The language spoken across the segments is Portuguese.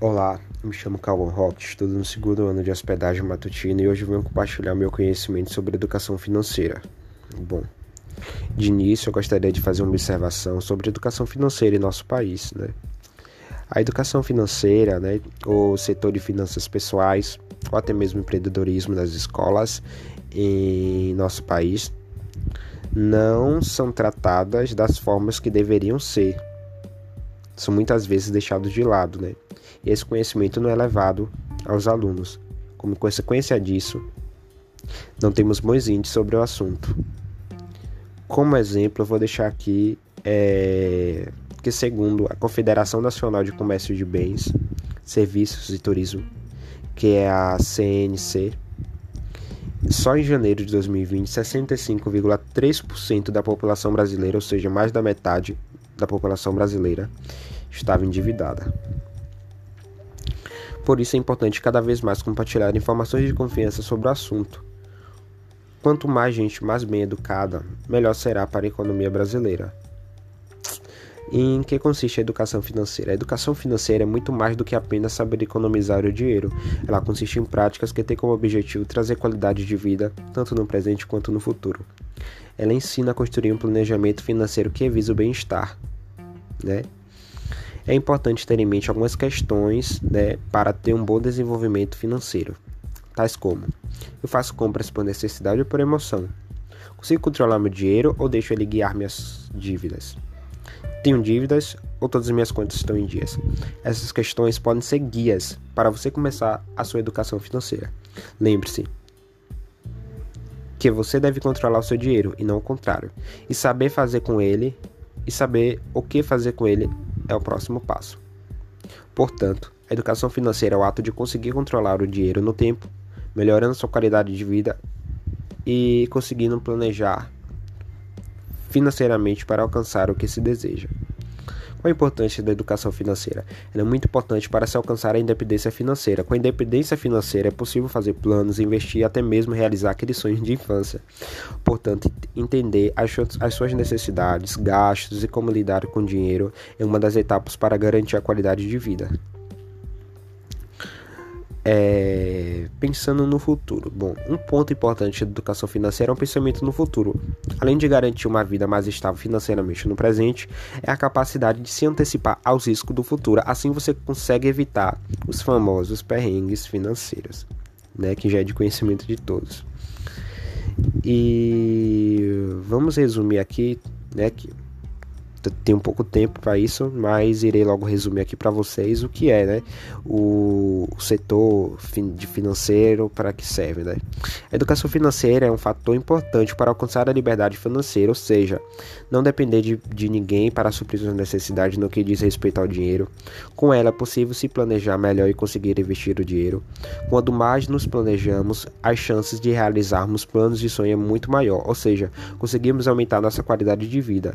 Olá, me chamo Calvin Rock, estudo no segundo ano de hospedagem matutina e hoje venho compartilhar meu conhecimento sobre educação financeira. Bom, de início eu gostaria de fazer uma observação sobre educação financeira em nosso país, né? A educação financeira, né, o setor de finanças pessoais, ou até mesmo empreendedorismo nas escolas em nosso país, não são tratadas das formas que deveriam ser. São muitas vezes deixados de lado, né? e esse conhecimento não é levado aos alunos. Como consequência disso, não temos bons índices sobre o assunto. Como exemplo, eu vou deixar aqui é, que, segundo a Confederação Nacional de Comércio de Bens, Serviços e Turismo, que é a CNC, só em janeiro de 2020, 65,3% da população brasileira, ou seja, mais da metade da população brasileira, estava endividada. Por isso é importante cada vez mais compartilhar informações de confiança sobre o assunto. Quanto mais gente mais bem educada, melhor será para a economia brasileira. em que consiste a educação financeira? A educação financeira é muito mais do que apenas saber economizar o dinheiro. Ela consiste em práticas que têm como objetivo trazer qualidade de vida, tanto no presente quanto no futuro. Ela ensina a construir um planejamento financeiro que visa o bem-estar, né? é importante ter em mente algumas questões né, para ter um bom desenvolvimento financeiro, tais como: eu faço compras por necessidade ou por emoção? Consigo controlar meu dinheiro ou deixo ele guiar minhas dívidas? Tenho dívidas ou todas as minhas contas estão em dias? Essas questões podem ser guias para você começar a sua educação financeira. Lembre-se que você deve controlar o seu dinheiro e não o contrário, e saber fazer com ele e saber o que fazer com ele é o próximo passo. Portanto, a educação financeira é o ato de conseguir controlar o dinheiro no tempo, melhorando sua qualidade de vida e conseguindo planejar financeiramente para alcançar o que se deseja. Qual a importância da educação financeira? Ela é muito importante para se alcançar a independência financeira. Com a independência financeira é possível fazer planos, investir e até mesmo realizar aqueles sonhos de infância. Portanto, entender as, as suas necessidades, gastos e como lidar com o dinheiro é uma das etapas para garantir a qualidade de vida. É, pensando no futuro. Bom, um ponto importante da educação financeira é um pensamento no futuro. Além de garantir uma vida mais estável financeiramente no presente, é a capacidade de se antecipar aos riscos do futuro. Assim você consegue evitar os famosos perrengues financeiros, né, que já é de conhecimento de todos. E vamos resumir aqui, né, que tenho pouco tempo para isso, mas irei logo resumir aqui para vocês o que é, né, o, setor de financeiro para que serve, né. A educação financeira é um fator importante para alcançar a liberdade financeira, ou seja, não depender de, de ninguém para suprir suas necessidades no que diz respeito ao dinheiro. Com ela é possível se planejar melhor e conseguir investir o dinheiro. Quanto mais nos planejamos, as chances de realizarmos planos de sonho é muito maior, ou seja, conseguimos aumentar nossa qualidade de vida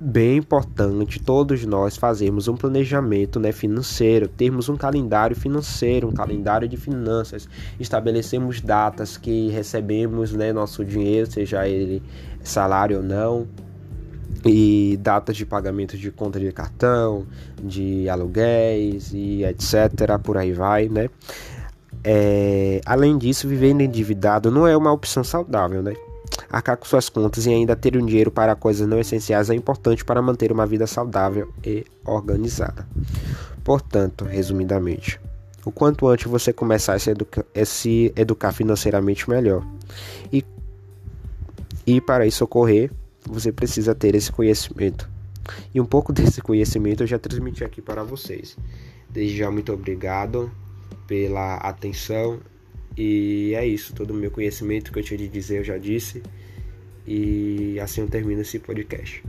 bem importante todos nós fazermos um planejamento né, financeiro, termos um calendário financeiro, um calendário de finanças, estabelecemos datas que recebemos né, nosso dinheiro, seja ele salário ou não, e datas de pagamento de conta de cartão, de aluguéis e etc. Por aí vai, né? É, além disso, vivendo endividado não é uma opção saudável, né? Arcar com suas contas e ainda ter um dinheiro para coisas não essenciais é importante para manter uma vida saudável e organizada. Portanto, resumidamente, o quanto antes você começar a se, a se educar financeiramente melhor. E, e para isso ocorrer, você precisa ter esse conhecimento. E um pouco desse conhecimento eu já transmiti aqui para vocês. Desde já, muito obrigado pela atenção e é isso, todo o meu conhecimento que eu tinha de dizer eu já disse. E assim eu termino esse podcast.